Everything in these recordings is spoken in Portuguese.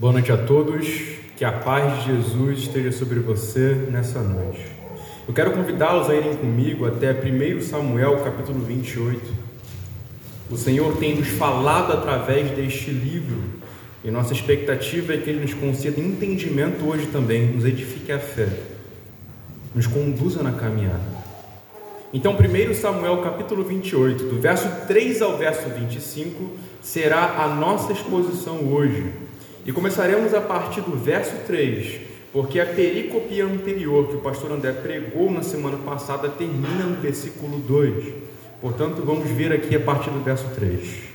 Boa noite a todos, que a paz de Jesus esteja sobre você nessa noite. Eu quero convidá-los a irem comigo até 1 Samuel capítulo 28. O Senhor tem nos falado através deste livro e nossa expectativa é que Ele nos conceda entendimento hoje também, nos edifique a fé, nos conduza na caminhada. Então, 1 Samuel capítulo 28, do verso 3 ao verso 25, será a nossa exposição hoje. E começaremos a partir do verso 3, porque a perícope anterior que o pastor André pregou na semana passada termina no versículo 2. Portanto, vamos ver aqui a partir do verso 3.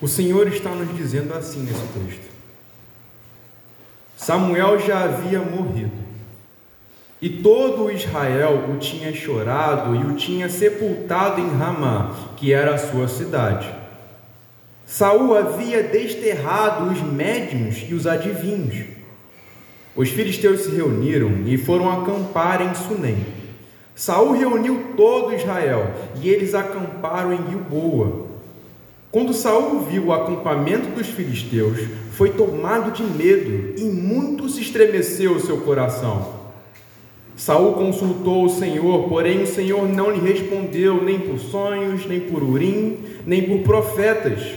O Senhor está nos dizendo assim nesse texto: Samuel já havia morrido, e todo Israel o tinha chorado e o tinha sepultado em Ramá, que era a sua cidade. Saul havia desterrado os médiuns e os adivinhos. Os filisteus se reuniram e foram acampar em Sunem. Saul reuniu todo Israel e eles acamparam em Gilboa. Quando Saul viu o acampamento dos filisteus, foi tomado de medo e muito se estremeceu o seu coração. Saul consultou o Senhor, porém o Senhor não lhe respondeu nem por sonhos, nem por urim, nem por profetas.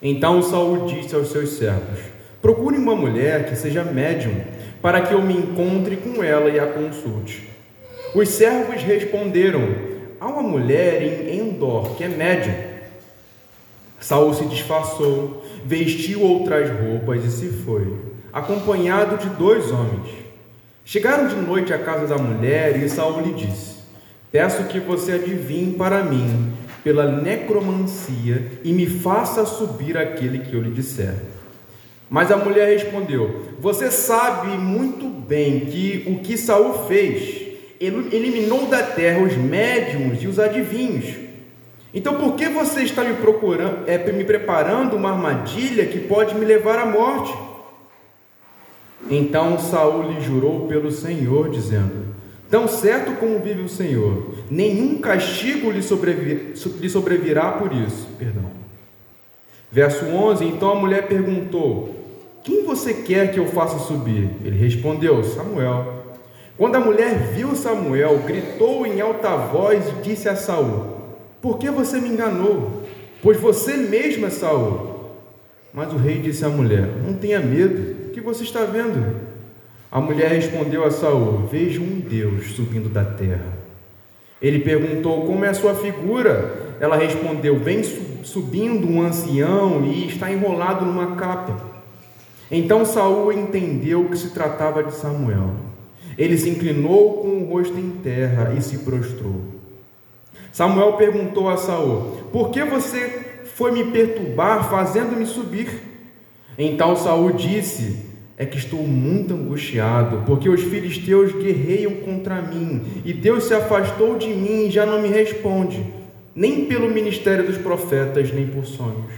Então Saul disse aos seus servos: Procure uma mulher que seja médium, para que eu me encontre com ela e a consulte. Os servos responderam: Há uma mulher em Endor que é médium. Saul se disfarçou, vestiu outras roupas e se foi, acompanhado de dois homens. Chegaram de noite à casa da mulher e Saul lhe disse: Peço que você adivinhe para mim pela necromancia e me faça subir aquele que eu lhe disser. Mas a mulher respondeu: Você sabe muito bem que o que Saul fez, eliminou da terra os médiums e os adivinhos. Então por que você está me procurando, é, me preparando uma armadilha que pode me levar à morte? Então Saul lhe jurou pelo Senhor, dizendo: Tão certo como vive o Senhor, nenhum castigo lhe, lhe sobrevirá por isso. Perdão. Verso 11: Então a mulher perguntou: Quem você quer que eu faça subir? Ele respondeu: Samuel. Quando a mulher viu Samuel, gritou em alta voz e disse a Saul: por que você me enganou? Pois você mesmo é Saul. Mas o rei disse à mulher: Não tenha medo, o que você está vendo? A mulher respondeu a Saul: Vejo um Deus subindo da terra. Ele perguntou: Como é a sua figura? Ela respondeu: Vem subindo um ancião e está enrolado numa capa. Então Saul entendeu que se tratava de Samuel. Ele se inclinou com o rosto em terra e se prostrou. Samuel perguntou a Saul: Por que você foi me perturbar, fazendo-me subir? Então Saul disse: É que estou muito angustiado, porque os filisteus guerreiam contra mim, e Deus se afastou de mim e já não me responde, nem pelo ministério dos profetas, nem por sonhos.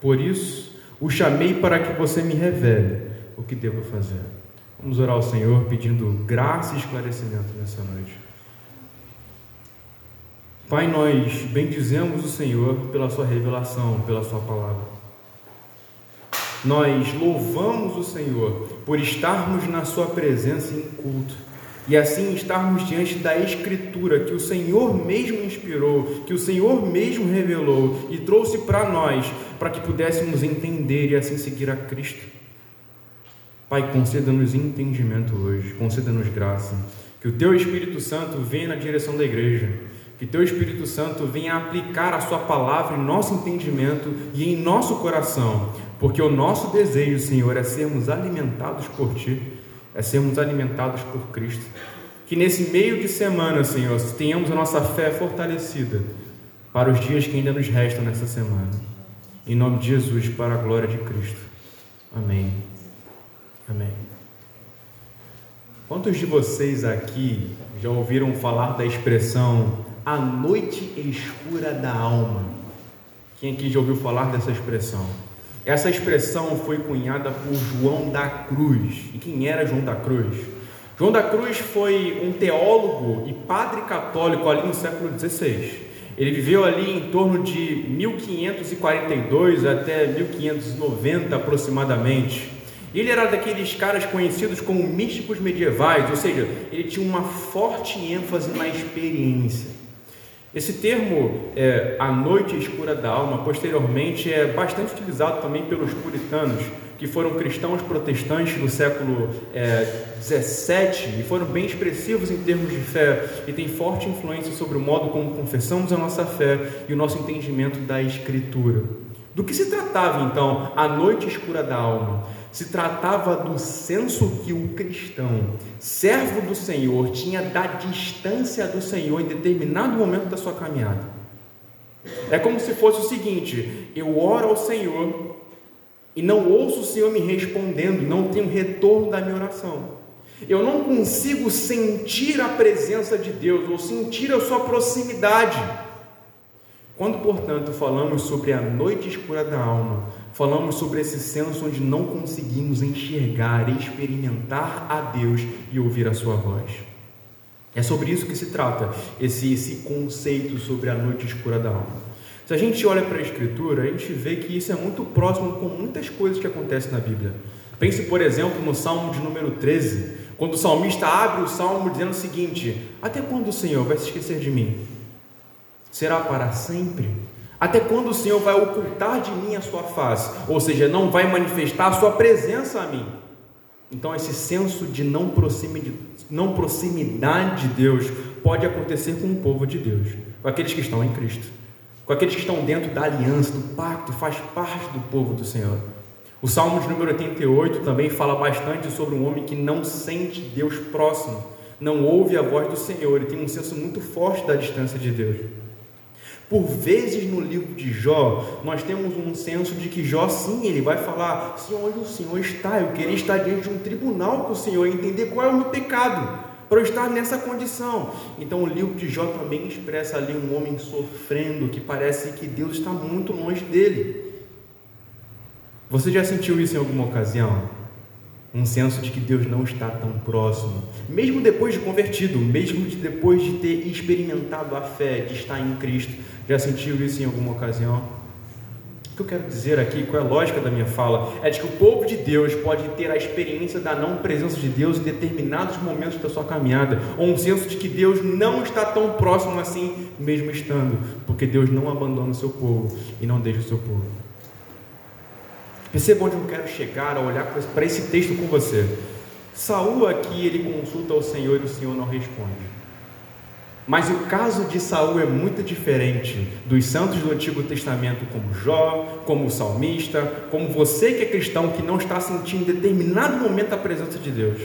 Por isso, o chamei para que você me revele o que devo fazer. Vamos orar ao Senhor pedindo graça e esclarecimento nessa noite. Pai, nós bendizemos o Senhor pela Sua revelação, pela Sua palavra. Nós louvamos o Senhor por estarmos na Sua presença em culto e assim estarmos diante da Escritura que o Senhor mesmo inspirou, que o Senhor mesmo revelou e trouxe para nós, para que pudéssemos entender e assim seguir a Cristo. Pai, conceda-nos entendimento hoje, conceda-nos graça, que o Teu Espírito Santo venha na direção da igreja. Que Teu Espírito Santo venha aplicar a Sua palavra em nosso entendimento e em nosso coração, porque o nosso desejo, Senhor, é sermos alimentados por Ti, é sermos alimentados por Cristo. Que nesse meio de semana, Senhor, tenhamos a nossa fé fortalecida para os dias que ainda nos restam nessa semana. Em nome de Jesus, para a glória de Cristo. Amém. Amém. Quantos de vocês aqui já ouviram falar da expressão a noite escura da alma. Quem aqui já ouviu falar dessa expressão? Essa expressão foi cunhada por João da Cruz. E quem era João da Cruz? João da Cruz foi um teólogo e padre católico ali no século XVI. Ele viveu ali em torno de 1542 até 1590 aproximadamente. Ele era daqueles caras conhecidos como místicos medievais, ou seja, ele tinha uma forte ênfase na experiência. Esse termo, é, a noite escura da alma, posteriormente é bastante utilizado também pelos puritanos, que foram cristãos protestantes do século é, 17 e foram bem expressivos em termos de fé e têm forte influência sobre o modo como confessamos a nossa fé e o nosso entendimento da Escritura. Do que se tratava então a noite escura da alma? Se tratava do senso que o cristão, servo do Senhor, tinha da distância do Senhor em determinado momento da sua caminhada. É como se fosse o seguinte: eu oro ao Senhor e não ouço o Senhor me respondendo, não tenho retorno da minha oração. Eu não consigo sentir a presença de Deus ou sentir a sua proximidade. Quando, portanto, falamos sobre a noite escura da alma, falamos sobre esse senso onde não conseguimos enxergar, experimentar a Deus e ouvir a sua voz. É sobre isso que se trata, esse, esse conceito sobre a noite escura da alma. Se a gente olha para a Escritura, a gente vê que isso é muito próximo com muitas coisas que acontecem na Bíblia. Pense, por exemplo, no Salmo de número 13, quando o salmista abre o salmo dizendo o seguinte: Até quando o Senhor vai se esquecer de mim? Será para sempre? Até quando o Senhor vai ocultar de mim a sua face? Ou seja, não vai manifestar a sua presença a mim. Então, esse senso de não proximidade, de Deus pode acontecer com o povo de Deus, com aqueles que estão em Cristo, com aqueles que estão dentro da aliança, do pacto, faz parte do povo do Senhor. O Salmo de número 88 também fala bastante sobre um homem que não sente Deus próximo, não ouve a voz do Senhor, ele tem um senso muito forte da distância de Deus. Por vezes no livro de Jó, nós temos um senso de que Jó, sim, ele vai falar: Senhor, onde o Senhor está? Eu queria estar diante de um tribunal com o Senhor entender qual é o meu pecado, para eu estar nessa condição. Então, o livro de Jó também expressa ali um homem sofrendo, que parece que Deus está muito longe dele. Você já sentiu isso em alguma ocasião? Um senso de que Deus não está tão próximo, mesmo depois de convertido, mesmo depois de ter experimentado a fé, de estar em Cristo. Já sentiu isso em alguma ocasião? O que eu quero dizer aqui, qual é a lógica da minha fala, é de que o povo de Deus pode ter a experiência da não presença de Deus em determinados momentos da sua caminhada, ou um senso de que Deus não está tão próximo assim, mesmo estando, porque Deus não abandona o seu povo e não deixa o seu povo. Perceba onde eu quero chegar ao olhar para esse texto com você. Saul aqui ele consulta ao Senhor e o Senhor não responde. Mas o caso de Saul é muito diferente dos santos do Antigo Testamento, como Jó, como o salmista, como você que é cristão que não está sentindo em determinado momento a presença de Deus.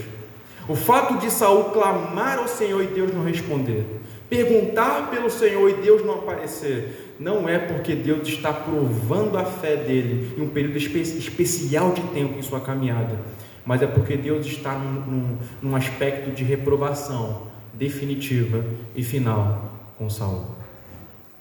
O fato de Saul clamar ao Senhor e Deus não responder, perguntar pelo Senhor e Deus não aparecer, não é porque Deus está provando a fé dele em um período espe especial de tempo em sua caminhada, mas é porque Deus está num, num, num aspecto de reprovação definitiva e final com Saul.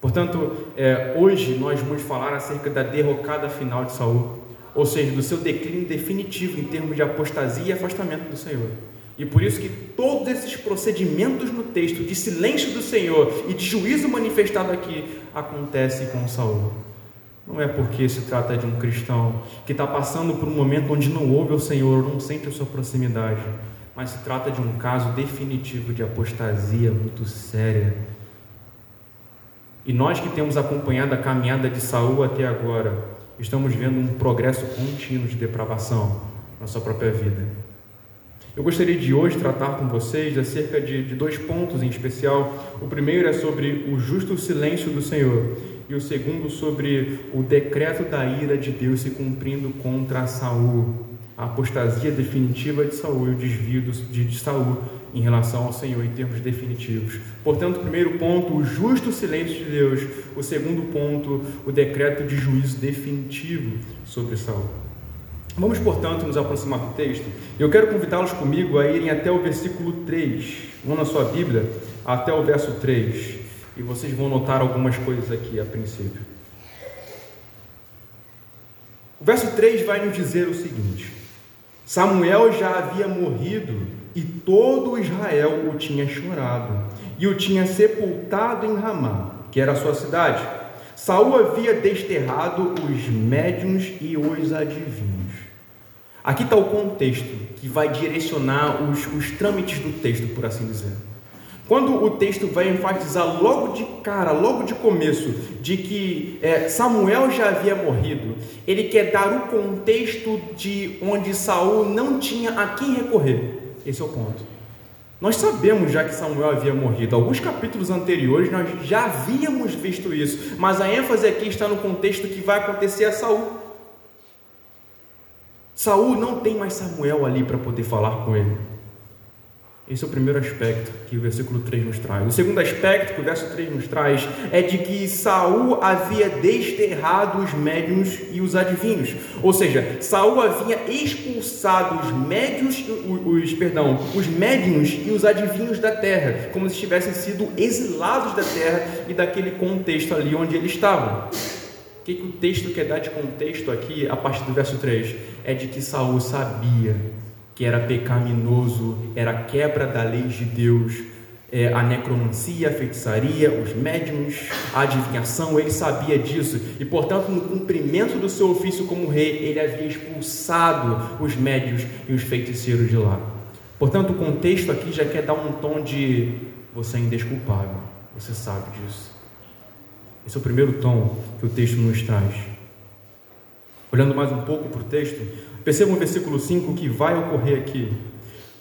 Portanto, é, hoje nós vamos falar acerca da derrocada final de Saul, ou seja, do seu declínio definitivo em termos de apostasia e afastamento do Senhor. E por isso que todos esses procedimentos no texto de silêncio do Senhor e de juízo manifestado aqui acontecem com Saul. Não é porque se trata de um cristão que está passando por um momento onde não ouve o Senhor, não sente a sua proximidade, mas se trata de um caso definitivo de apostasia muito séria. E nós que temos acompanhado a caminhada de Saul até agora, estamos vendo um progresso contínuo de depravação na sua própria vida. Eu gostaria de hoje tratar com vocês acerca de, de dois pontos em especial. O primeiro é sobre o justo silêncio do Senhor e o segundo sobre o decreto da ira de Deus se cumprindo contra Saul, a apostasia definitiva de Saul e o desvio de, Saul em relação ao Senhor em termos definitivos. Portanto, o primeiro ponto, o justo silêncio de Deus. O segundo ponto, o decreto de juízo definitivo sobre Saul. Vamos, portanto, nos aproximar do texto. Eu quero convidá-los comigo a irem até o versículo 3. Vão na sua Bíblia até o verso 3. E vocês vão notar algumas coisas aqui a princípio. O verso 3 vai nos dizer o seguinte: Samuel já havia morrido e todo Israel o tinha chorado e o tinha sepultado em Ramá, que era a sua cidade. Saul havia desterrado os médiuns e os adivinhos. Aqui está o contexto que vai direcionar os, os trâmites do texto, por assim dizer. Quando o texto vai enfatizar logo de cara, logo de começo, de que é, Samuel já havia morrido, ele quer dar o contexto de onde Saul não tinha a quem recorrer. Esse é o ponto. Nós sabemos já que Samuel havia morrido. Alguns capítulos anteriores nós já havíamos visto isso, mas a ênfase aqui está no contexto que vai acontecer a Saul. Saul não tem mais Samuel ali para poder falar com ele. Esse é o primeiro aspecto que o versículo 3 nos traz. O segundo aspecto que o verso 3 nos traz é de que Saul havia desterrado os médiuns e os adivinhos. Ou seja, Saul havia expulsado os médios, os, os perdão, os médiuns e os adivinhos da terra, como se tivessem sido exilados da terra e daquele contexto ali onde eles estavam. O que, que o texto quer dar de contexto aqui, a partir do verso 3? É de que Saul sabia que era pecaminoso, era quebra da lei de Deus, é, a necromancia, a feitiçaria, os médiums, a adivinhação, ele sabia disso e, portanto, no cumprimento do seu ofício como rei, ele havia expulsado os médios e os feiticeiros de lá. Portanto, o contexto aqui já quer dar um tom de você é indesculpável, você sabe disso. Esse é o primeiro tom que o texto nos traz. Olhando mais um pouco para o texto, Percebam o versículo 5 que vai ocorrer aqui.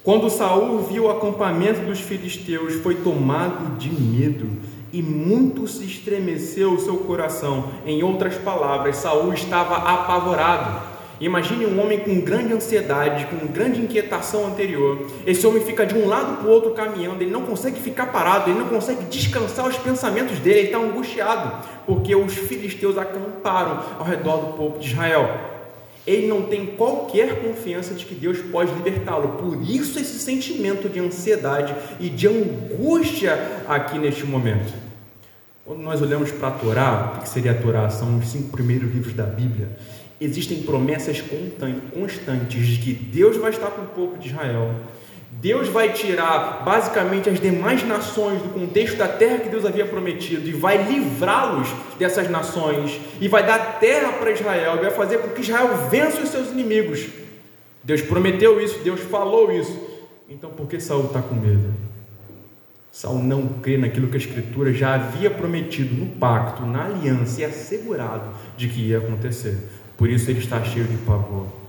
Quando Saul viu o acampamento dos filisteus, foi tomado de medo e muito se estremeceu o seu coração. Em outras palavras, Saul estava apavorado. Imagine um homem com grande ansiedade, com grande inquietação anterior. Esse homem fica de um lado para o outro caminhando, ele não consegue ficar parado, ele não consegue descansar os pensamentos dele, ele está angustiado, porque os filisteus acamparam ao redor do povo de Israel ele não tem qualquer confiança de que Deus pode libertá-lo. Por isso, esse sentimento de ansiedade e de angústia aqui neste momento. Quando nós olhamos para a Torá, o que seria a Torá? São os cinco primeiros livros da Bíblia. Existem promessas constantes de que Deus vai estar com o povo de Israel, Deus vai tirar basicamente as demais nações do contexto da terra que Deus havia prometido e vai livrá-los dessas nações e vai dar terra para Israel e vai fazer com que Israel vença os seus inimigos. Deus prometeu isso, Deus falou isso. Então por que Saul está com medo? Saul não crê naquilo que a Escritura já havia prometido no pacto, na aliança e assegurado de que ia acontecer. Por isso ele está cheio de pavor.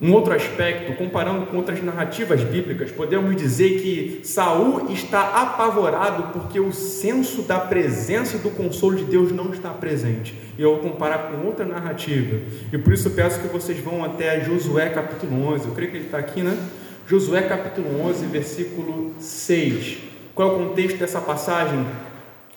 Um outro aspecto, comparando com outras narrativas bíblicas, podemos dizer que Saul está apavorado porque o senso da presença e do consolo de Deus não está presente. E eu vou comparar com outra narrativa. E por isso peço que vocês vão até Josué capítulo 11. Eu creio que ele está aqui, né? Josué capítulo 11, versículo 6. Qual é o contexto dessa passagem?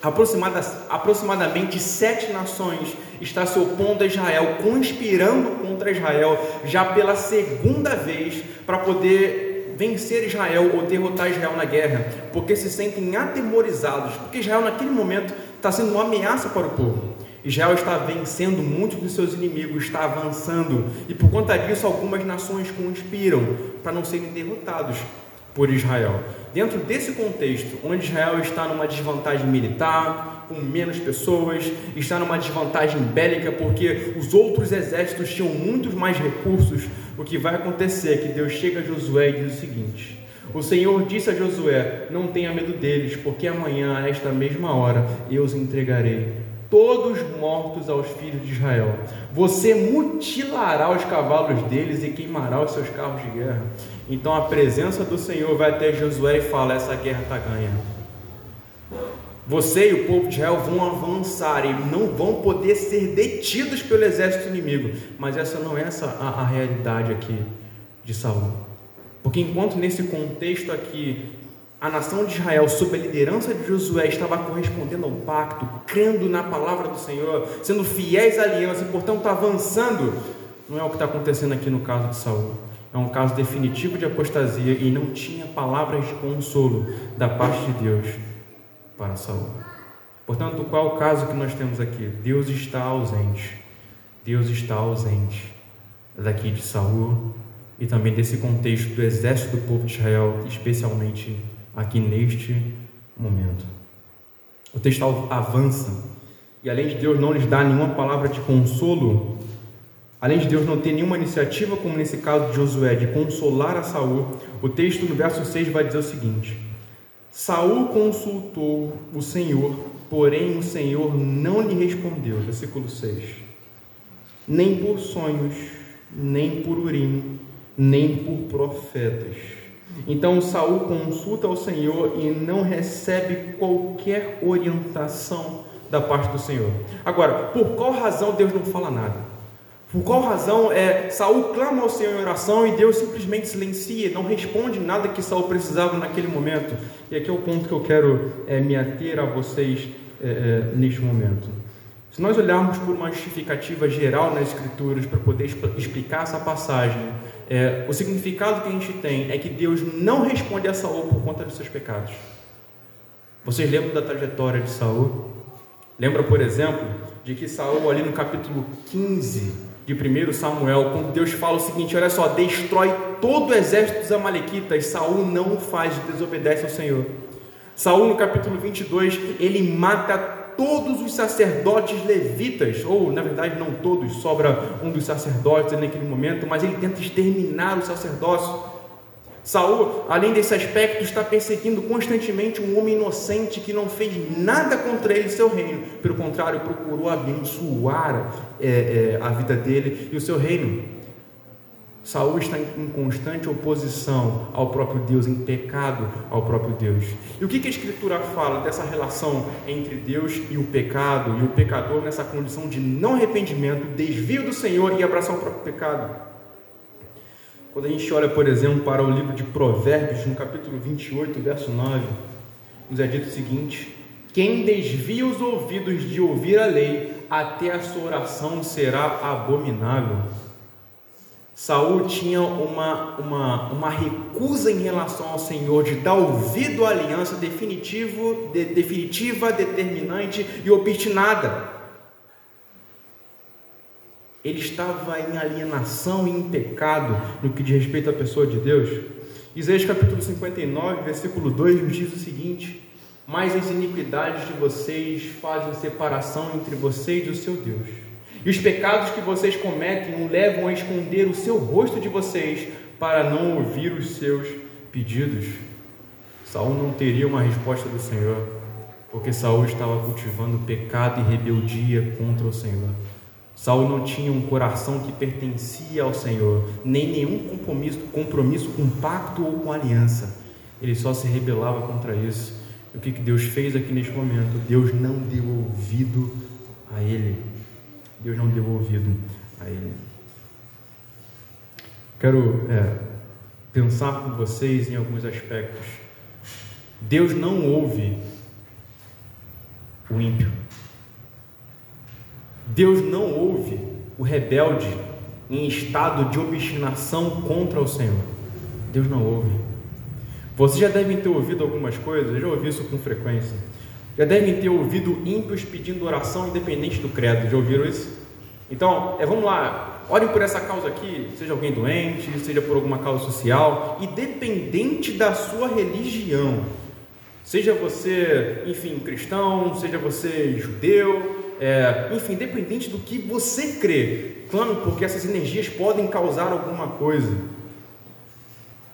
Aproximada, aproximadamente sete nações está se opondo a Israel, conspirando contra Israel já pela segunda vez para poder vencer Israel ou derrotar Israel na guerra, porque se sentem atemorizados, porque Israel naquele momento está sendo uma ameaça para o povo. Israel está vencendo muitos dos seus inimigos, está avançando, e por conta disso algumas nações conspiram para não serem derrotados por Israel. Dentro desse contexto, onde Israel está numa desvantagem militar, com menos pessoas, está numa desvantagem bélica, porque os outros exércitos tinham muitos mais recursos, o que vai acontecer é que Deus chega a Josué e diz o seguinte: O Senhor disse a Josué: Não tenha medo deles, porque amanhã, a esta mesma hora, eu os entregarei todos mortos aos filhos de Israel. Você mutilará os cavalos deles e queimará os seus carros de guerra. Então a presença do Senhor vai até Josué e fala: essa guerra está ganha. Você e o povo de Israel vão avançar e não vão poder ser detidos pelo exército inimigo. Mas essa não é essa a, a realidade aqui de Saul. Porque enquanto nesse contexto aqui a nação de Israel, sob a liderança de Josué, estava correspondendo ao pacto, crendo na palavra do Senhor, sendo fiéis à aliança e, portanto, avançando. Não é o que está acontecendo aqui no caso de Saul. É um caso definitivo de apostasia e não tinha palavras de consolo da parte de Deus para Saul. Portanto, qual é o caso que nós temos aqui? Deus está ausente. Deus está ausente daqui de Saul e também desse contexto do exército do povo de Israel, especialmente aqui neste momento. O texto avança e além de Deus não lhes dar nenhuma palavra de consolo, além de Deus não ter nenhuma iniciativa, como nesse caso de Josué, de consolar a Saul, o texto no verso 6 vai dizer o seguinte: Saul consultou o Senhor, porém o Senhor não lhe respondeu. Versículo 6. Nem por sonhos, nem por urim, nem por profetas. Então Saul consulta ao Senhor e não recebe qualquer orientação da parte do Senhor. Agora, por qual razão Deus não fala nada? Por qual razão é, Saul clama ao Senhor em oração e Deus simplesmente silencia, não responde nada que Saul precisava naquele momento? E aqui é o ponto que eu quero é, me ater a vocês é, é, neste momento. Se nós olharmos por uma justificativa geral nas Escrituras para poder explicar essa passagem, é, o significado que a gente tem é que Deus não responde a Saul por conta dos seus pecados. Vocês lembram da trajetória de Saul? Lembra, por exemplo, de que Saul, ali no capítulo 15 de 1 Samuel, quando Deus fala o seguinte: olha só, destrói todo o exército dos Amalequitas, Saul não faz, desobedece ao Senhor. Saul, no capítulo 22, ele mata todos os sacerdotes levitas, ou na verdade não todos, sobra um dos sacerdotes naquele momento, mas ele tenta exterminar o sacerdócio. Saul, além desse aspecto, está perseguindo constantemente um homem inocente que não fez nada contra ele e seu reino. Pelo contrário, procurou abençoar é, é, a vida dele e o seu reino. Saul está em constante oposição ao próprio Deus, em pecado ao próprio Deus. E o que, a Escritura fala dessa relação entre Deus e o pecado, e o pecador nessa condição de não arrependimento, desvio do Senhor e abraçar o próprio pecado? Quando a gente olha, por exemplo, para o livro de Provérbios, no capítulo 28, verso 9, nos é dito o seguinte: Quem desvia os ouvidos de ouvir a lei, até a sua oração será abominável. Saul tinha uma, uma, uma recusa em relação ao Senhor de dar ouvido à aliança definitivo, de, definitiva, determinante e obstinada ele estava em alienação e em pecado no que diz respeito à pessoa de Deus. Isaías capítulo 59, versículo 2 nos diz o seguinte: Mas as iniquidades de vocês fazem separação entre vocês e o seu Deus. E os pecados que vocês cometem o levam a esconder o seu rosto de vocês para não ouvir os seus pedidos. Saul não teria uma resposta do Senhor, porque Saul estava cultivando pecado e rebeldia contra o Senhor. Saul não tinha um coração que pertencia ao Senhor, nem nenhum compromisso, compromisso com pacto ou com aliança. Ele só se rebelava contra isso. E o que Deus fez aqui neste momento? Deus não deu ouvido a ele. Deus não deu ouvido a ele. Quero é, pensar com vocês em alguns aspectos. Deus não ouve o ímpio. Deus não ouve o rebelde em estado de obstinação contra o Senhor. Deus não ouve. Vocês já devem ter ouvido algumas coisas, eu já ouvi isso com frequência. Já devem ter ouvido ímpios pedindo oração independente do credo. Já ouviram isso? Então, é, vamos lá, orem por essa causa aqui, seja alguém doente, seja por alguma causa social, independente da sua religião. Seja você, enfim, cristão, seja você judeu, é, enfim, independente do que você crê, clame porque essas energias podem causar alguma coisa.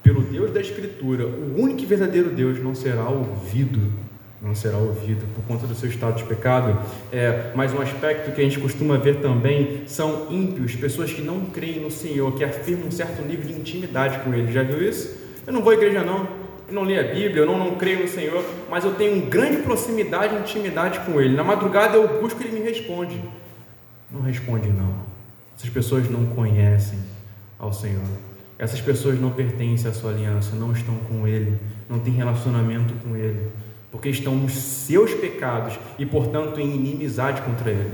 Pelo Deus da Escritura, o único e verdadeiro Deus não será ouvido, não será ouvido por conta do seu estado de pecado. É, mas um aspecto que a gente costuma ver também são ímpios, pessoas que não creem no Senhor, que afirmam um certo nível de intimidade com Ele. Já viu isso? Eu não vou à igreja não, eu não leio a Bíblia, eu não, não creio no Senhor, mas eu tenho grande proximidade e intimidade com Ele. Na madrugada eu busco e Ele me responde. Não responde, não. Essas pessoas não conhecem ao Senhor. Essas pessoas não pertencem à sua aliança, não estão com Ele, não têm relacionamento com Ele, porque estão nos seus pecados e, portanto, em inimizade contra Ele.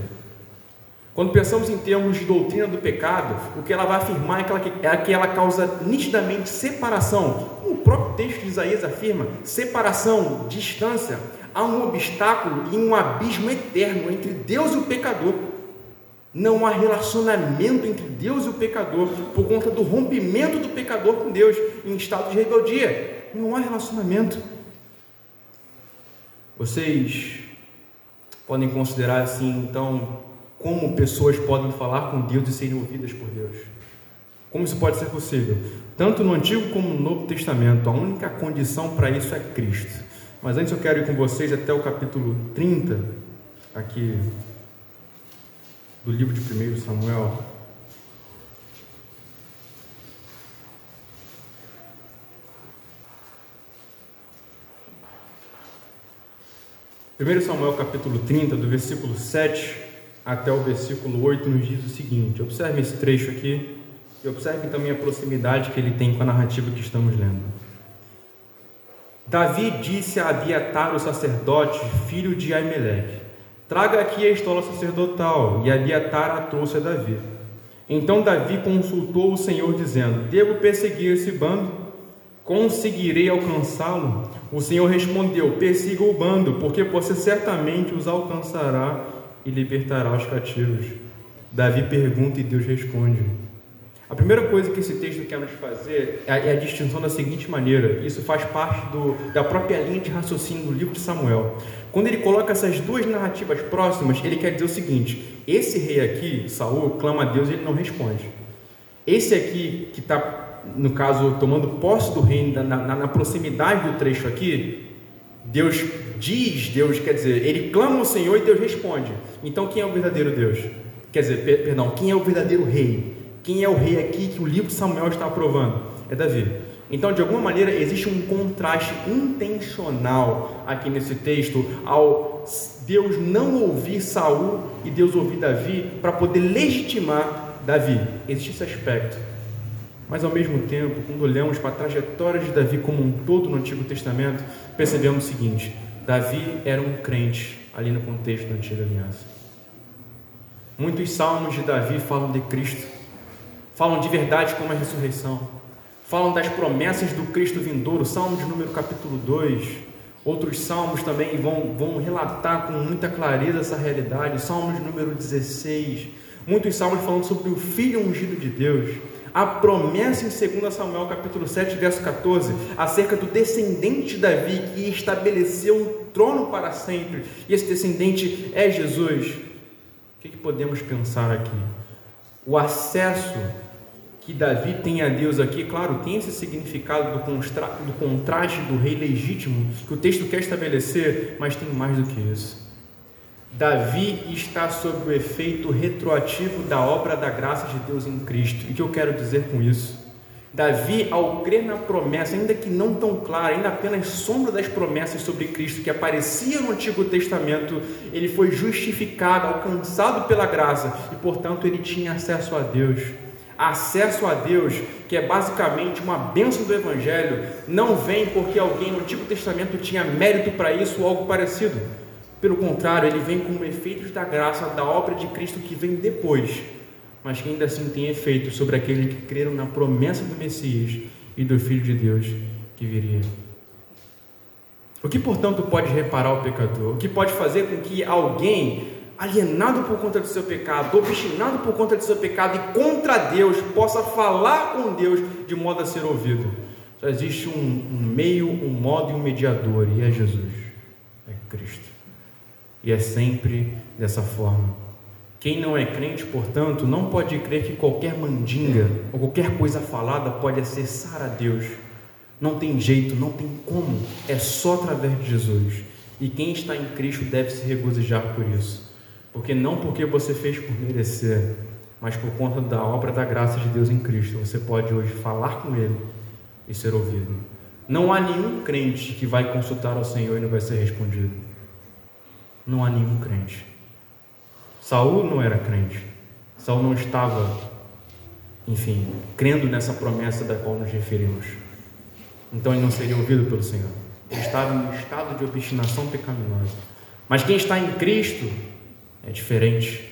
Quando pensamos em termos de doutrina do pecado, o que ela vai afirmar é que ela, é que ela causa nitidamente separação. Próprio texto de Isaías afirma, separação, distância. Há um obstáculo e um abismo eterno entre Deus e o pecador. Não há relacionamento entre Deus e o pecador por conta do rompimento do pecador com Deus em estado de rebeldia. Não há relacionamento. Vocês podem considerar assim, então, como pessoas podem falar com Deus e serem ouvidas por Deus? Como isso pode ser possível? Tanto no Antigo como no Novo Testamento, a única condição para isso é Cristo. Mas antes eu quero ir com vocês até o capítulo 30, aqui do livro de 1 Samuel. Primeiro Samuel capítulo 30, do versículo 7 até o versículo 8, nos diz o seguinte: observe esse trecho aqui e observe também a proximidade que ele tem com a narrativa que estamos lendo. Davi disse a Abiatar, o sacerdote, filho de Aimeleque: Traga aqui a estola sacerdotal. E Abiatar a trouxe a Davi. Então Davi consultou o Senhor, dizendo: Devo perseguir esse bando? Conseguirei alcançá-lo? O Senhor respondeu: Persiga o bando, porque você certamente os alcançará e libertará os cativos. Davi pergunta e Deus responde. A primeira coisa que esse texto quer nos fazer é a, é a distinção da seguinte maneira: isso faz parte do, da própria linha de raciocínio do livro de Samuel. Quando ele coloca essas duas narrativas próximas, ele quer dizer o seguinte: esse rei aqui, Saul, clama a Deus e ele não responde. Esse aqui, que está, no caso, tomando posse do reino, na, na, na proximidade do trecho aqui, Deus diz, Deus quer dizer, ele clama ao Senhor e Deus responde. Então, quem é o verdadeiro Deus? Quer dizer, per, perdão, quem é o verdadeiro rei? Quem é o rei aqui que o livro de Samuel está aprovando? É Davi. Então, de alguma maneira, existe um contraste intencional aqui nesse texto ao Deus não ouvir Saul e Deus ouvir Davi para poder legitimar Davi. Existe esse aspecto. Mas ao mesmo tempo, quando olhamos para a trajetória de Davi como um todo no Antigo Testamento, percebemos o seguinte: Davi era um crente ali no contexto da Antiga Aliança. Muitos salmos de Davi falam de Cristo falam de verdade como a ressurreição, falam das promessas do Cristo vindouro, Salmo de número capítulo 2. Outros salmos também vão, vão relatar com muita clareza essa realidade, Salmo de número 16. Muitos salmos falando sobre o Filho ungido de Deus. A promessa em 2 Samuel capítulo 7, verso 14, acerca do descendente de Davi que estabeleceu um trono para sempre. E esse descendente é Jesus. O que, que podemos pensar aqui? O acesso que Davi tem a Deus aqui, claro, tem esse significado do, do contraste do rei legítimo que o texto quer estabelecer, mas tem mais do que isso. Davi está sob o efeito retroativo da obra da graça de Deus em Cristo. E o que eu quero dizer com isso? Davi, ao crer na promessa, ainda que não tão clara, ainda apenas sombra das promessas sobre Cristo que aparecia no Antigo Testamento, ele foi justificado, alcançado pela graça e, portanto, ele tinha acesso a Deus acesso a Deus, que é basicamente uma bênção do Evangelho, não vem porque alguém no Antigo Testamento tinha mérito para isso ou algo parecido. Pelo contrário, ele vem como efeitos da graça da obra de Cristo que vem depois, mas que ainda assim tem efeitos sobre aqueles que creram na promessa do Messias e do Filho de Deus que viria. O que, portanto, pode reparar o pecador? O que pode fazer com que alguém alienado por conta do seu pecado, obstinado por conta do seu pecado e contra Deus, possa falar com Deus de modo a ser ouvido. Só existe um, um meio, um modo e um mediador, e é Jesus, é Cristo. E é sempre dessa forma. Quem não é crente, portanto, não pode crer que qualquer mandinga ou qualquer coisa falada pode acessar a Deus. Não tem jeito, não tem como. É só através de Jesus. E quem está em Cristo deve se regozijar por isso. Porque não porque você fez por merecer, mas por conta da obra da graça de Deus em Cristo, você pode hoje falar com Ele e ser ouvido. Não há nenhum crente que vai consultar ao Senhor e não vai ser respondido. Não há nenhum crente. Saul não era crente. Saul não estava, enfim, crendo nessa promessa da qual nos referimos. Então ele não seria ouvido pelo Senhor. Ele estava em um estado de obstinação pecaminosa. Mas quem está em Cristo é diferente.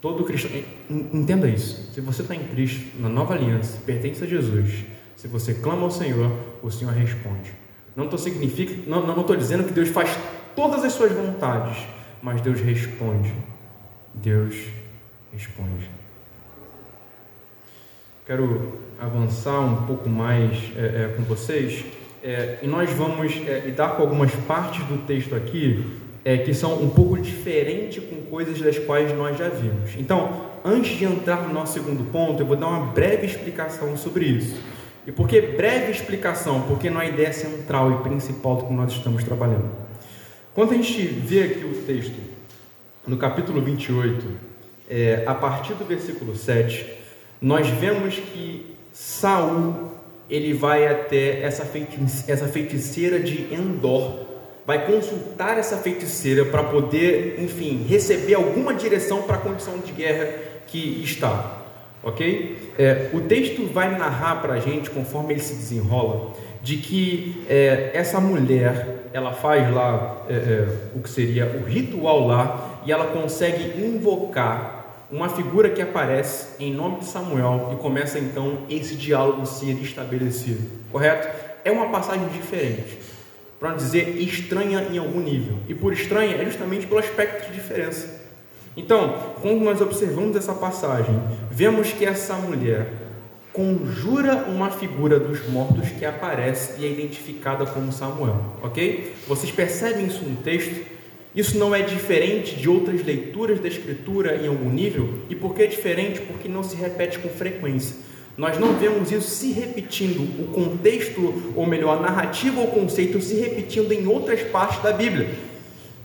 Todo cristão, entenda isso. Se você está em Cristo, na nova aliança, pertence a Jesus. Se você clama ao Senhor, o Senhor responde. Não estou significa, não estou dizendo que Deus faz todas as suas vontades, mas Deus responde. Deus responde. Quero avançar um pouco mais é, é, com vocês é, e nós vamos é, lidar com algumas partes do texto aqui é, que são um pouco diferentes com coisas das quais nós já vimos. Então, antes de entrar no nosso segundo ponto, eu vou dar uma breve explicação sobre isso. E por que breve explicação? Porque não é a ideia central e principal do que nós estamos trabalhando. Quando a gente vê aqui o texto, no capítulo 28, é, a partir do versículo 7, nós vemos que Saul ele vai até essa, essa feiticeira de Endor, vai consultar essa feiticeira para poder, enfim, receber alguma direção para a condição de guerra que está. Ok? É, o texto vai narrar para a gente, conforme ele se desenrola, de que é, essa mulher ela faz lá é, é o que seria o ritual lá e ela consegue invocar uma figura que aparece em nome de Samuel e começa então esse diálogo ser estabelecido, correto? É uma passagem diferente, para dizer estranha em algum nível, e por estranha é justamente pelo aspecto de diferença. Então, quando nós observamos essa passagem, vemos que essa mulher conjura uma figura dos mortos que aparece e é identificada como Samuel, ok? Vocês percebem isso no texto? Isso não é diferente de outras leituras da Escritura em algum nível? E por que é diferente? Porque não se repete com frequência. Nós não vemos isso se repetindo, o contexto, ou melhor, a narrativa ou conceito se repetindo em outras partes da Bíblia.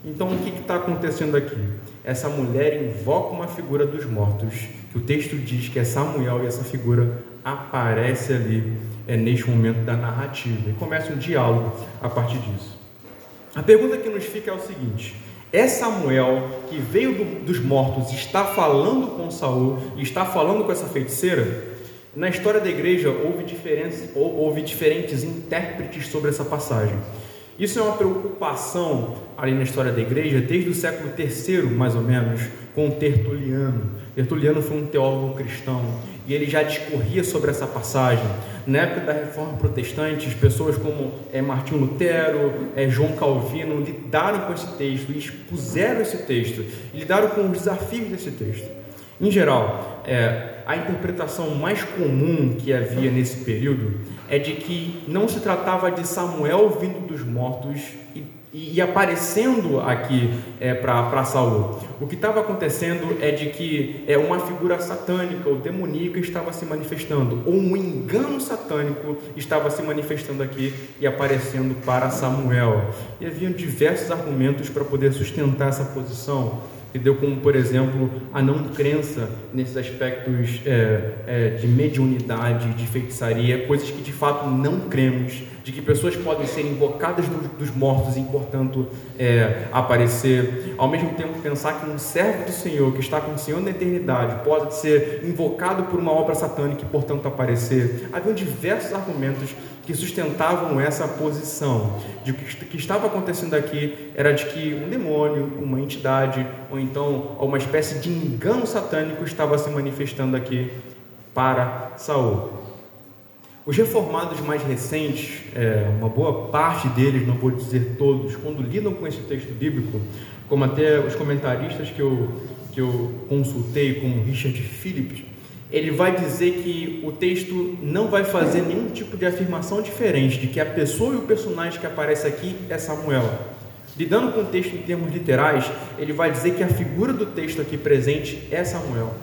Então, o que está acontecendo aqui? Essa mulher invoca uma figura dos mortos, que o texto diz que é Samuel e essa figura aparece ali é, neste momento da narrativa e começa um diálogo a partir disso. A pergunta que nos fica é o seguinte: é Samuel que veio do, dos mortos está falando com Saul está falando com essa feiticeira? Na história da igreja houve, houve diferentes intérpretes sobre essa passagem. Isso é uma preocupação ali na história da igreja desde o século III, mais ou menos, com Tertuliano. Tertuliano foi um teólogo cristão e ele já discorria sobre essa passagem. Na época da Reforma Protestante, pessoas como é, Martinho Lutero, é, João Calvino lidaram com esse texto e expuseram esse texto, lidaram com os desafios desse texto. Em geral, é, a interpretação mais comum que havia nesse período é de que não se tratava de Samuel vindo dos mortos e e, aparecendo aqui é, para Saul. O que estava acontecendo é de que é, uma figura satânica ou demoníaca estava se manifestando, ou um engano satânico estava se manifestando aqui e aparecendo para Samuel. E haviam diversos argumentos para poder sustentar essa posição entendeu? Como, por exemplo, a não crença nesses aspectos é, é, de mediunidade, de feitiçaria, coisas que de fato não cremos, de que pessoas podem ser invocadas do, dos mortos e, portanto, é, aparecer. Ao mesmo tempo, pensar que um servo do Senhor, que está com o Senhor na eternidade, pode ser invocado por uma obra satânica e, portanto, aparecer. Havia diversos argumentos que sustentavam essa posição de que o que estava acontecendo aqui era de que um demônio, uma entidade ou então uma espécie de engano satânico estava se manifestando aqui para Saul. Os reformados mais recentes, é, uma boa parte deles, não vou dizer todos, quando lidam com esse texto bíblico, como até os comentaristas que eu, que eu consultei, como Richard Phillips, ele vai dizer que o texto não vai fazer nenhum tipo de afirmação diferente de que a pessoa e o personagem que aparece aqui é Samuel. Lidando com o texto em termos literais, ele vai dizer que a figura do texto aqui presente é Samuel.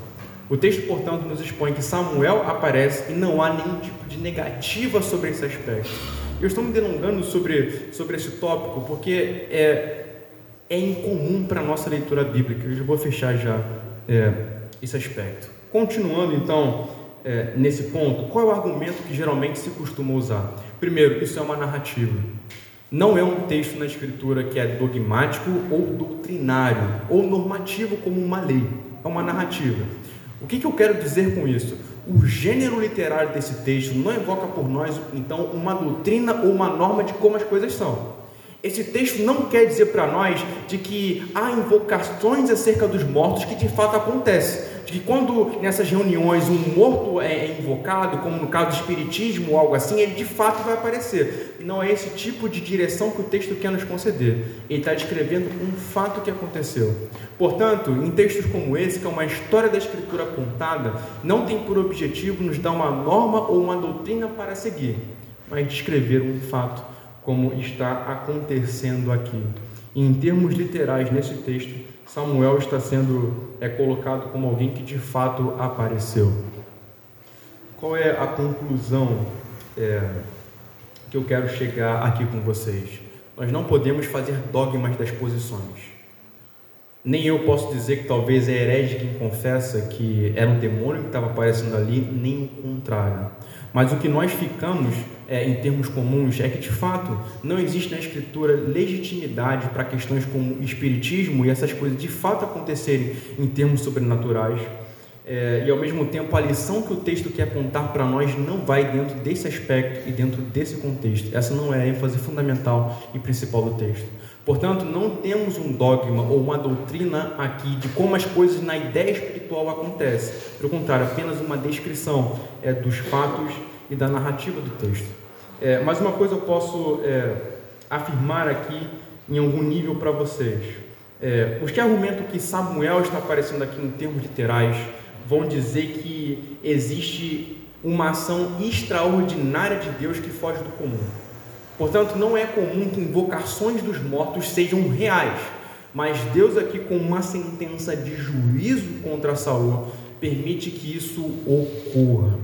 O texto, portanto, nos expõe que Samuel aparece e não há nenhum tipo de negativa sobre esse aspecto. Eu estou me delongando sobre, sobre esse tópico porque é, é incomum para a nossa leitura bíblica. Eu já vou fechar já é, esse aspecto. Continuando então é, nesse ponto, qual é o argumento que geralmente se costuma usar? Primeiro, isso é uma narrativa. Não é um texto na escritura que é dogmático ou doutrinário ou normativo como uma lei. É uma narrativa. O que, que eu quero dizer com isso? O gênero literário desse texto não evoca por nós, então, uma doutrina ou uma norma de como as coisas são. Esse texto não quer dizer para nós de que há invocações acerca dos mortos que de fato acontecem que quando nessas reuniões um morto é, invocado, como no caso do espiritismo ou algo assim, ele de fato vai aparecer. Não é esse tipo de direção que o texto quer nos conceder. Ele está descrevendo um fato que aconteceu. Portanto, em textos como esse, que é uma história da escritura contada, não tem por objetivo nos dar uma norma ou uma doutrina para seguir, mas descrever um fato como está acontecendo aqui. Em termos literais, nesse texto, Samuel está sendo é colocado como alguém que de fato apareceu. Qual é a conclusão é, que eu quero chegar aqui com vocês? Nós não podemos fazer dogmas das posições. Nem eu posso dizer que talvez é herege quem confessa que era um demônio que estava aparecendo ali, nem o contrário. Mas o que nós ficamos é, em termos comuns é que de fato não existe na escritura legitimidade para questões como espiritismo e essas coisas de fato acontecerem em termos sobrenaturais. É, e ao mesmo tempo a lição que o texto quer apontar para nós não vai dentro desse aspecto e dentro desse contexto. Essa não é a ênfase fundamental e principal do texto. Portanto, não temos um dogma ou uma doutrina aqui de como as coisas na ideia espiritual acontecem. Pelo contrário, apenas uma descrição é, dos fatos e da narrativa do texto. É, mas uma coisa eu posso é, afirmar aqui em algum nível para vocês. É, os que argumentam que Samuel está aparecendo aqui em termos literais vão dizer que existe uma ação extraordinária de Deus que foge do comum. Portanto, não é comum que invocações dos mortos sejam reais, mas Deus aqui com uma sentença de juízo contra Saul permite que isso ocorra.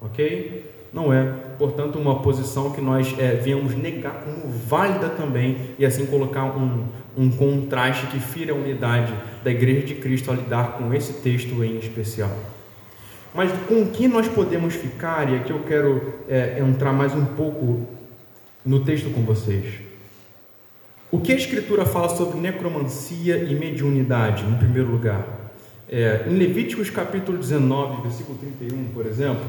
OK? Não é, portanto, uma posição que nós é, viemos negar como válida também e assim colocar um, um contraste que fira a unidade da Igreja de Cristo a lidar com esse texto em especial. Mas com o que nós podemos ficar, e aqui eu quero é, entrar mais um pouco no texto com vocês. O que a Escritura fala sobre necromancia e mediunidade, em primeiro lugar? É, em Levíticos capítulo 19, versículo 31, por exemplo,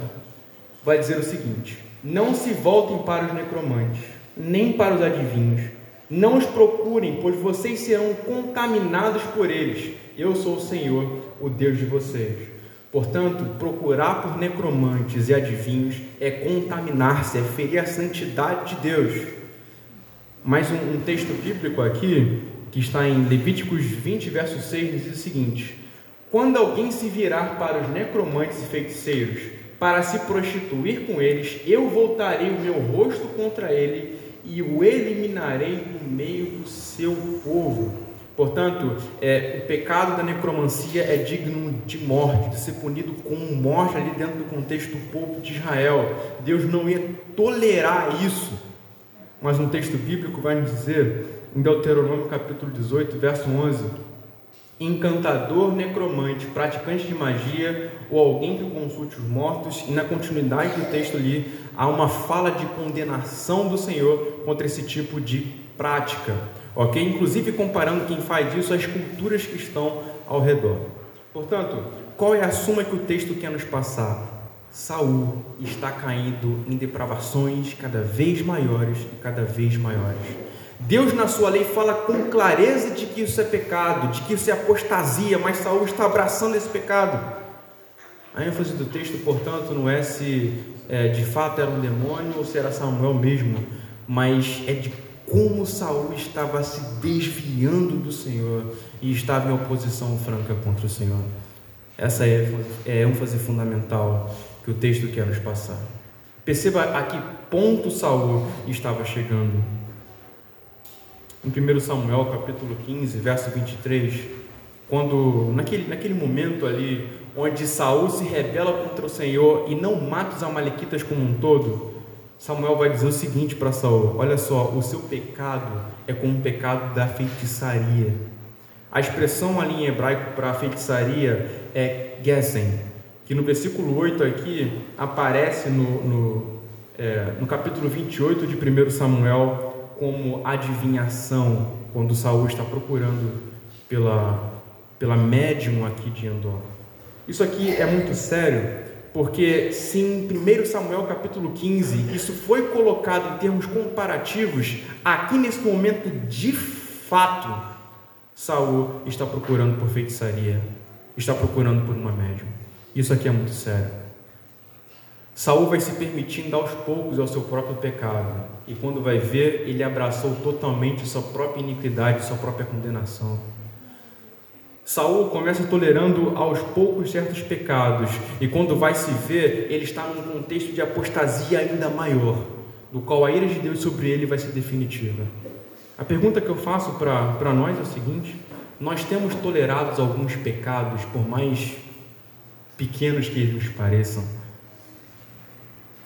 vai dizer o seguinte: Não se voltem para os necromantes, nem para os adivinhos. Não os procurem, pois vocês serão contaminados por eles. Eu sou o Senhor, o Deus de vocês. Portanto, procurar por necromantes e adivinhos é contaminar-se, é ferir a santidade de Deus. Mais um, um texto bíblico aqui, que está em Levíticos 20, verso 6, diz o seguinte: Quando alguém se virar para os necromantes e feiticeiros, para se prostituir com eles, eu voltarei o meu rosto contra ele e o eliminarei do meio do seu povo. Portanto, é, o pecado da necromancia é digno de morte, de ser punido com morte ali dentro do contexto do povo de Israel. Deus não ia tolerar isso. Mas um texto bíblico vai nos dizer, em Deuteronômio capítulo 18, verso 11, encantador, necromante, praticante de magia ou alguém que consulte os mortos, e na continuidade do texto ali há uma fala de condenação do Senhor contra esse tipo de prática, ok? Inclusive comparando quem faz isso às culturas que estão ao redor. Portanto, qual é a suma que o texto quer nos passar? Saul está caindo em depravações cada vez maiores e cada vez maiores. Deus, na sua lei, fala com clareza de que isso é pecado, de que isso é apostasia, mas Saul está abraçando esse pecado. A ênfase do texto, portanto, não é se é, de fato era um demônio ou se era Samuel mesmo, mas é de como Saul estava se desviando do Senhor e estava em oposição franca contra o Senhor. Essa é, é a ênfase fundamental que o texto quer nos passar. Perceba a que ponto Saul estava chegando em 1 Samuel capítulo 15, verso 23, quando naquele, naquele momento ali, onde Saul se rebela contra o Senhor e não mata os amalequitas como um todo, Samuel vai dizer o seguinte para Saul: Olha só, o seu pecado é como o pecado da feitiçaria. A expressão ali em hebraico para feitiçaria é gesen, que no versículo 8 aqui aparece no, no, é, no capítulo 28 de 1 Samuel como adivinhação quando Saul está procurando pela, pela médium aqui de Endor. Isso aqui é muito sério, porque se em 1 Samuel capítulo 15 isso foi colocado em termos comparativos, aqui nesse momento de fato Saul está procurando por feitiçaria. está procurando por uma médium. Isso aqui é muito sério. Saul vai se permitindo aos poucos ao seu próprio pecado, e quando vai ver, ele abraçou totalmente sua própria iniquidade, sua própria condenação. Saul começa tolerando aos poucos certos pecados, e quando vai se ver, ele está num contexto de apostasia ainda maior, do qual a ira de Deus sobre ele vai ser definitiva. A pergunta que eu faço para nós é o seguinte: nós temos tolerado alguns pecados, por mais pequenos que eles nos pareçam.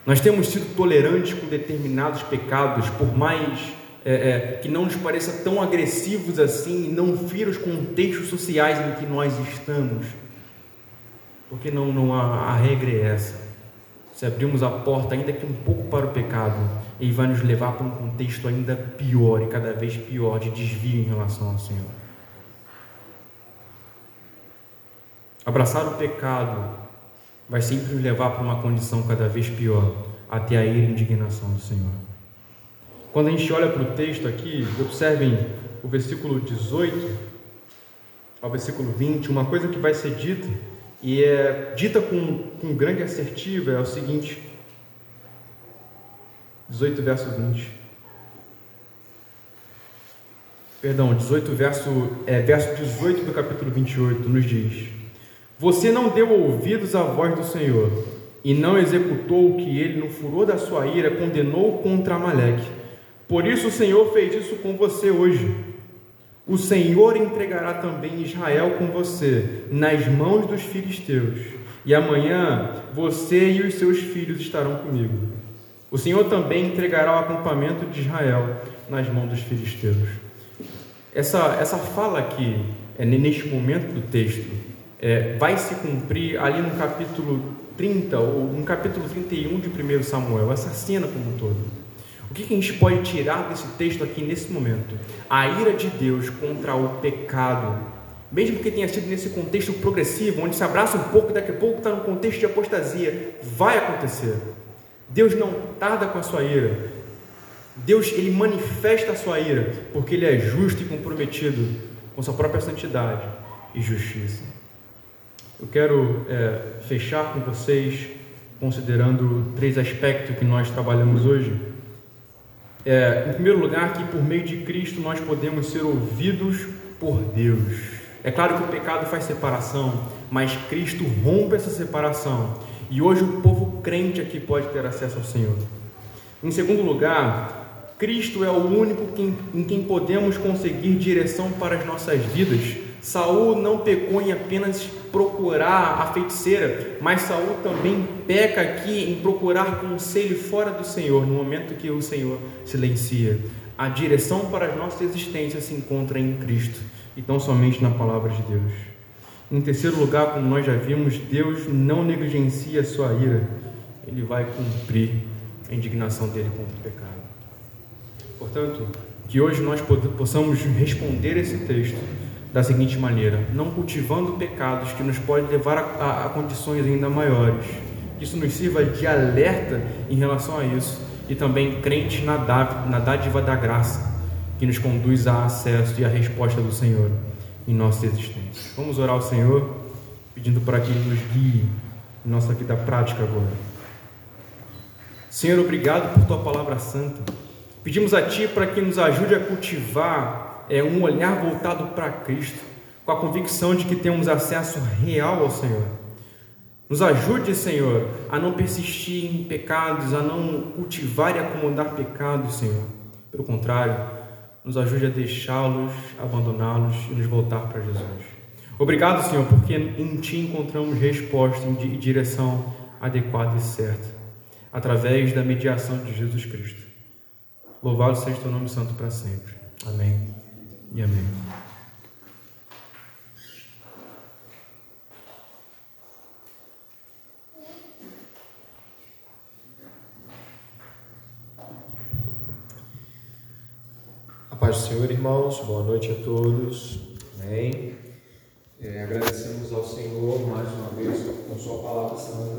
Nós temos sido tolerantes com determinados pecados, por mais é, é, que não nos pareça tão agressivos assim, não fira os contextos sociais em que nós estamos. Porque não, não a, a regra é essa. Se abrirmos a porta ainda que um pouco para o pecado, ele vai nos levar para um contexto ainda pior e cada vez pior de desvio em relação ao Senhor. Abraçar o pecado vai sempre nos levar para uma condição cada vez pior, até a ira e indignação do Senhor. Quando a gente olha para o texto aqui, observem o versículo 18 ao versículo 20, uma coisa que vai ser dita, e é dita com, com grande assertiva, é o seguinte: 18, verso 20. Perdão, 18, verso, é, verso 18 do capítulo 28 nos diz: você não deu ouvidos à voz do Senhor e não executou o que ele, no furor da sua ira, condenou contra Amaleque. Por isso o Senhor fez isso com você hoje. O Senhor entregará também Israel com você nas mãos dos filisteus. E amanhã você e os seus filhos estarão comigo. O Senhor também entregará o acampamento de Israel nas mãos dos filisteus. Essa, essa fala aqui, é neste momento do texto, é, vai se cumprir ali no capítulo 30 ou no capítulo 31 de 1 Samuel, essa cena como um todo. O que, a gente pode tirar desse texto aqui nesse momento? A ira de Deus contra o pecado, mesmo que tenha sido nesse contexto progressivo, onde se abraça um pouco e daqui a pouco está no contexto de apostasia, vai acontecer. Deus não tarda com a sua ira. Deus ele manifesta a sua ira porque ele é justo e comprometido com sua própria santidade e justiça. Eu quero é, fechar com vocês considerando três aspectos que nós trabalhamos hoje. É, em primeiro lugar, que por meio de Cristo nós podemos ser ouvidos por Deus. É claro que o pecado faz separação, mas Cristo rompe essa separação. E hoje o povo crente aqui pode ter acesso ao Senhor. Em segundo lugar, Cristo é o único em quem podemos conseguir direção para as nossas vidas Saul não pecou em apenas procurar a feiticeira, mas Saul também peca aqui em procurar conselho fora do Senhor, no momento que o Senhor silencia. A direção para as nossas existências se encontra em Cristo e tão somente na palavra de Deus. Em terceiro lugar, como nós já vimos, Deus não negligencia a sua ira, ele vai cumprir a indignação dele contra o pecado. Portanto, que hoje nós possamos responder esse texto da seguinte maneira: não cultivando pecados que nos podem levar a, a, a condições ainda maiores. Que isso nos sirva de alerta em relação a isso e também crentes na, na dádiva da graça que nos conduz a acesso e a resposta do Senhor em nossa existência. Vamos orar ao Senhor pedindo para que Ele nos guie em nossa vida prática agora. Senhor, obrigado por Tua palavra santa. Pedimos a Ti para que nos ajude a cultivar é um olhar voltado para Cristo, com a convicção de que temos acesso real ao Senhor. Nos ajude, Senhor, a não persistir em pecados, a não cultivar e acomodar pecados, Senhor. Pelo contrário, nos ajude a deixá-los, abandoná-los e nos voltar para Jesus. Obrigado, Senhor, porque em Ti encontramos resposta e direção adequada e certa, através da mediação de Jesus Cristo. Louvado seja o Teu nome santo para sempre. Amém e amém. A paz do Senhor, irmãos, boa noite a todos. Amém. É, agradecemos ao Senhor mais uma vez com Sua palavra santa